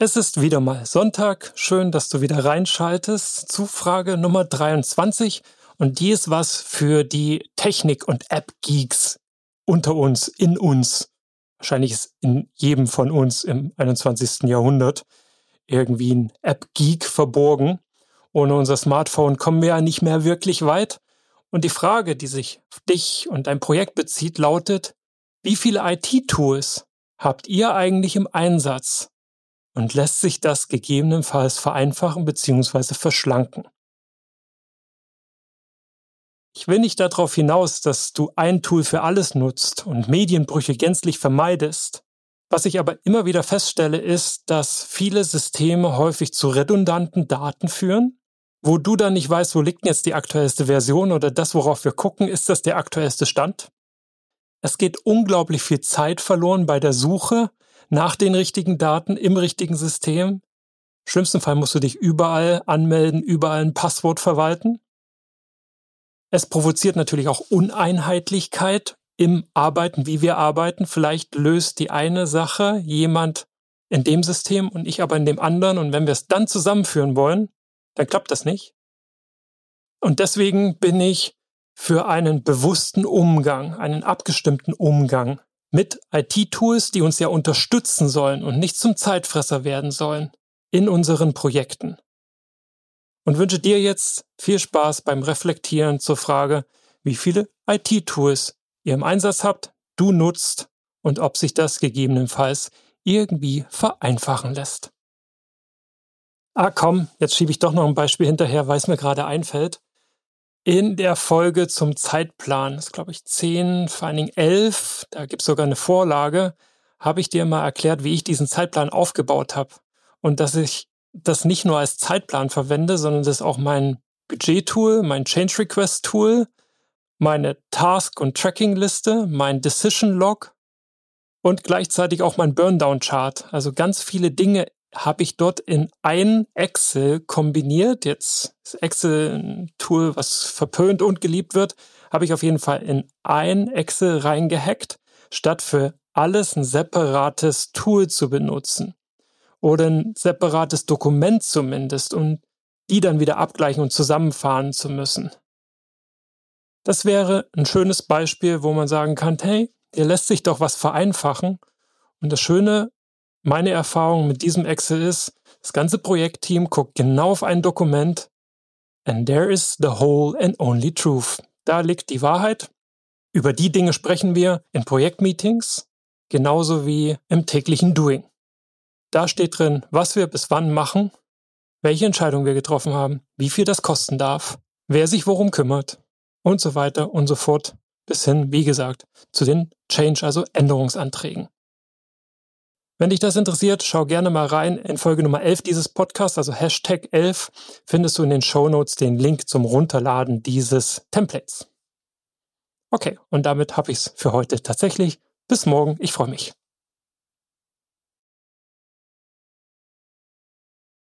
Es ist wieder mal Sonntag. Schön, dass du wieder reinschaltest zu Frage Nummer 23. Und die ist was für die Technik- und App-Geeks unter uns, in uns. Wahrscheinlich ist in jedem von uns im 21. Jahrhundert irgendwie ein App-Geek verborgen. Ohne unser Smartphone kommen wir ja nicht mehr wirklich weit. Und die Frage, die sich auf dich und dein Projekt bezieht, lautet, wie viele IT-Tools habt ihr eigentlich im Einsatz? Und lässt sich das gegebenenfalls vereinfachen bzw. verschlanken. Ich will nicht darauf hinaus, dass du ein Tool für alles nutzt und Medienbrüche gänzlich vermeidest. Was ich aber immer wieder feststelle, ist, dass viele Systeme häufig zu redundanten Daten führen, wo du dann nicht weißt, wo liegt jetzt die aktuellste Version oder das, worauf wir gucken, ist das der aktuellste Stand? Es geht unglaublich viel Zeit verloren bei der Suche nach den richtigen Daten im richtigen System. schlimmsten Fall musst du dich überall anmelden, überall ein Passwort verwalten. Es provoziert natürlich auch Uneinheitlichkeit im Arbeiten, wie wir arbeiten. Vielleicht löst die eine Sache jemand in dem System und ich aber in dem anderen. Und wenn wir es dann zusammenführen wollen, dann klappt das nicht. Und deswegen bin ich für einen bewussten Umgang, einen abgestimmten Umgang mit IT-Tools, die uns ja unterstützen sollen und nicht zum Zeitfresser werden sollen in unseren Projekten. Und wünsche dir jetzt viel Spaß beim Reflektieren zur Frage, wie viele IT-Tools ihr im Einsatz habt, du nutzt und ob sich das gegebenenfalls irgendwie vereinfachen lässt. Ah komm, jetzt schiebe ich doch noch ein Beispiel hinterher, weil es mir gerade einfällt in der Folge zum Zeitplan, das ist glaube ich 10, vor allen Dingen 11, da gibt es sogar eine Vorlage, habe ich dir mal erklärt, wie ich diesen Zeitplan aufgebaut habe. Und dass ich das nicht nur als Zeitplan verwende, sondern das ist auch mein Budget-Tool, mein Change Request-Tool, meine Task- und Tracking-Liste, mein Decision-Log und gleichzeitig auch mein Burndown-Chart. Also ganz viele Dinge habe ich dort in ein Excel kombiniert. Jetzt ist Excel ein Tool, was verpönt und geliebt wird, habe ich auf jeden Fall in ein Excel reingehackt, statt für alles ein separates Tool zu benutzen oder ein separates Dokument zumindest und die dann wieder abgleichen und zusammenfahren zu müssen. Das wäre ein schönes Beispiel, wo man sagen kann, hey, hier lässt sich doch was vereinfachen. Und das Schöne meine Erfahrung mit diesem Excel ist, das ganze Projektteam guckt genau auf ein Dokument and there is the whole and only truth. Da liegt die Wahrheit. Über die Dinge sprechen wir in Projektmeetings, genauso wie im täglichen Doing. Da steht drin, was wir bis wann machen, welche Entscheidung wir getroffen haben, wie viel das kosten darf, wer sich worum kümmert und so weiter und so fort, bis hin, wie gesagt, zu den Change, also Änderungsanträgen. Wenn dich das interessiert, schau gerne mal rein. In Folge Nummer 11 dieses Podcasts, also Hashtag 11, findest du in den Show Notes den Link zum Runterladen dieses Templates. Okay, und damit habe ich es für heute tatsächlich. Bis morgen, ich freue mich.